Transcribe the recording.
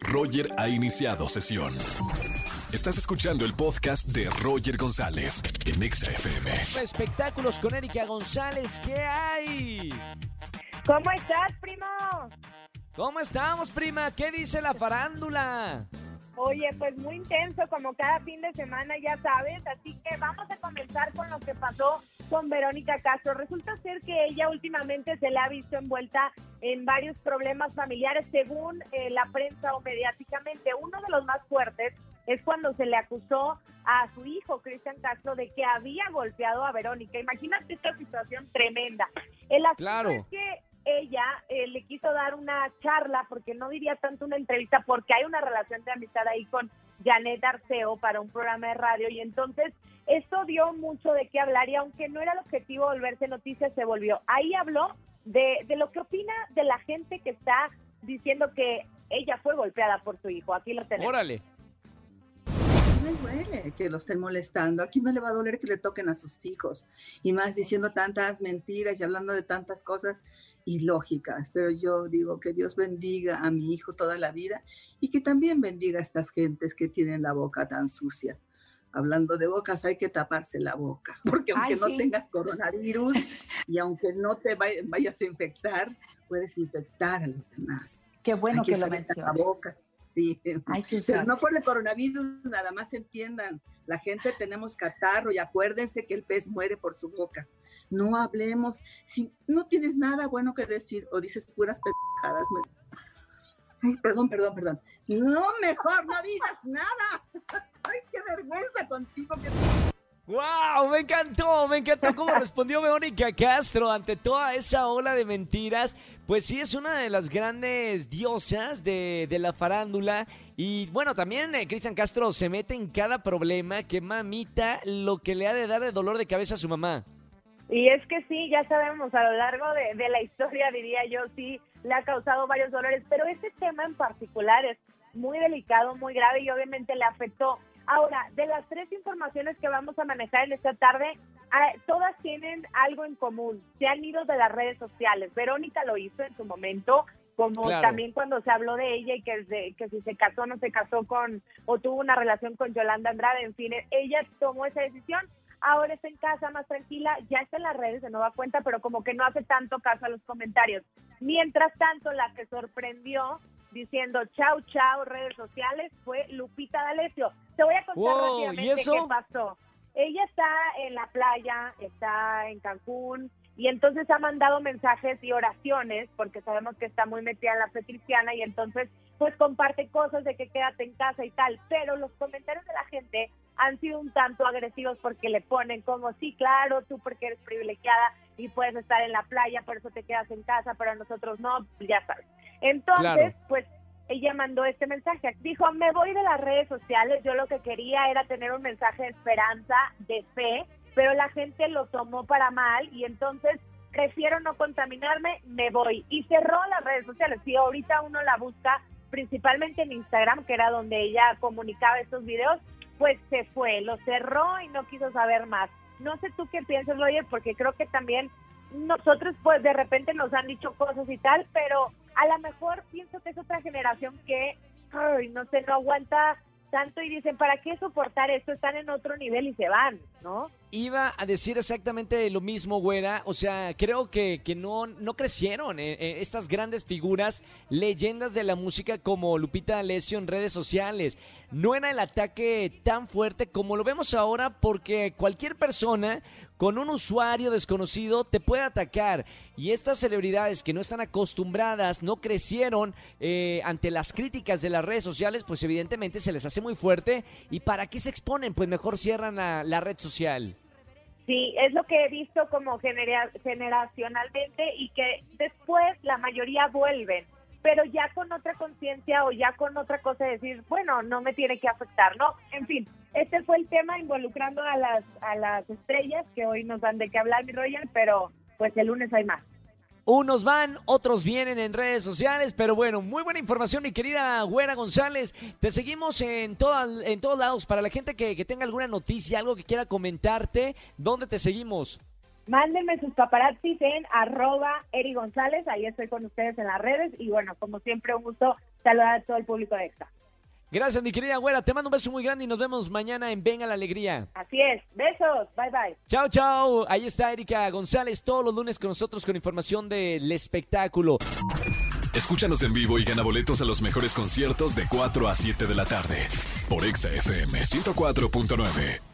Roger ha iniciado sesión. Estás escuchando el podcast de Roger González en Exa FM. Espectáculos con Erika González, ¿qué hay? ¿Cómo estás, primo? ¿Cómo estamos, prima? ¿Qué dice la farándula? Oye, pues muy intenso como cada fin de semana, ya sabes, así que vamos a comenzar con lo que pasó con Verónica Castro. Resulta ser que ella últimamente se le ha visto envuelta en varios problemas familiares, según eh, la prensa o mediáticamente. Uno de los más fuertes es cuando se le acusó a su hijo, Cristian Castro, de que había golpeado a Verónica. Imagínate esta situación tremenda. El asunto Claro. es que ella eh, le quiso dar una charla, porque no diría tanto una entrevista, porque hay una relación de amistad ahí con Janet Arceo para un programa de radio y entonces esto dio mucho de qué hablar y aunque no era el objetivo volverse noticias, se volvió. Ahí habló de, de lo que opina de la gente que está diciendo que ella fue golpeada por su hijo. Aquí lo tenemos. Órale. Duele que lo estén molestando. Aquí no le va a doler que le toquen a sus hijos. Y más diciendo tantas mentiras y hablando de tantas cosas ilógicas. Pero yo digo que Dios bendiga a mi hijo toda la vida y que también bendiga a estas gentes que tienen la boca tan sucia. Hablando de bocas, hay que taparse la boca, porque aunque Ay, no sí. tengas coronavirus y aunque no te vay- vayas a infectar, puedes infectar a los demás. Qué bueno hay que, que lo usar el mencionas. Sí. Hay que Pero usar. no por el coronavirus, nada más entiendan. La gente tenemos catarro y acuérdense que el pez muere por su boca. No hablemos. Si no tienes nada bueno que decir o dices puras pendejadas. Ay, perdón, perdón, perdón. No, mejor no digas nada. Ay, qué vergüenza contigo. que- ¡Wow! Me encantó, me encantó cómo respondió Verónica Castro ante toda esa ola de mentiras. Pues sí, es una de las grandes diosas de, de la farándula. Y bueno, también eh, Cristian Castro se mete en cada problema que mamita lo que le ha de dar de dolor de cabeza a su mamá. Y es que sí, ya sabemos, a lo largo de, de la historia, diría yo, sí, le ha causado varios dolores, pero este tema en particular es muy delicado, muy grave y obviamente le afectó. Ahora, de las tres informaciones que vamos a manejar en esta tarde, ah, todas tienen algo en común, se han ido de las redes sociales. Verónica lo hizo en su momento, como Claro. también cuando se habló de ella y que, que si se casó o no se casó con, o tuvo una relación con Yolanda Andrade, en fin, ella tomó esa decisión ahora está en casa más tranquila, ya está en las redes de nueva cuenta, pero como que no hace tanto caso a los comentarios. Mientras tanto, la que sorprendió diciendo chau, chau, redes sociales, fue Lupita D'Alessio. Te voy a contar Wow, rápidamente qué pasó. Ella está en la playa, está en Cancún, y entonces ha mandado mensajes y oraciones, porque sabemos que está muy metida en la fe cristiana, y entonces pues comparte cosas de que quédate en casa y tal, pero los comentarios de la gente han sido un tanto agresivos porque le ponen como, sí, claro, tú porque eres privilegiada y puedes estar en la playa, por eso te quedas en casa, pero nosotros no, ya sabes. Entonces, Claro. pues ella mandó este mensaje. Dijo, me voy de las redes sociales, yo lo que quería era tener un mensaje de esperanza, de fe, pero la gente lo tomó para mal y entonces prefiero no contaminarme, me voy. Y cerró las redes sociales. Si ahorita uno la busca principalmente en Instagram, que era donde ella comunicaba estos videos, pues se fue, lo cerró y no quiso saber más. No sé tú qué piensas, Roger, porque creo que también nosotros pues de repente nos han dicho cosas y tal, pero a lo mejor pienso que es otra generación que, no sé, no aguanta tanto y dicen, ¿para qué soportar esto? Están en otro nivel y se van, ¿no? Iba a decir exactamente lo mismo, güera. O sea, creo que, que no, no crecieron eh, eh, estas grandes figuras, leyendas de la música como Lupita D'Alessio en redes sociales. No era el ataque tan fuerte como lo vemos ahora porque cualquier persona con un usuario desconocido te puede atacar. Y estas celebridades que no están acostumbradas, no crecieron eh, ante las críticas de las redes sociales, pues evidentemente se les hace muy fuerte. ¿Y para qué se exponen? Pues mejor cierran la red social. Sí, es lo que he visto como genera- generacionalmente y que después la mayoría vuelven, pero ya con otra conciencia o ya con otra cosa de decir, bueno, no me tiene que afectar, ¿no? En fin, este fue el tema involucrando a las, a las estrellas que hoy nos dan de qué hablar, mi Royal, pero pues el lunes hay más. Unos van, otros vienen en redes sociales, pero bueno, muy buena información, mi querida Güera González. Te seguimos en, todas, en todos lados. Para la gente que, que tenga alguna noticia, algo que quiera comentarte, ¿dónde te seguimos? Mándenme sus paparazzis en arroba Eri González, ahí estoy con ustedes en las redes y bueno, como siempre un gusto saludar a todo el público de EXA. Gracias, mi querida güera. Te mando un beso muy grande y nos vemos mañana en Venga la Alegría. Así es. Besos. Bye, bye. Chao, chao. Ahí está Erika González todos los lunes con nosotros con información del espectáculo. Escúchanos en vivo y gana boletos a los mejores conciertos de 4 a 7 de la tarde por Exa FM 104.9.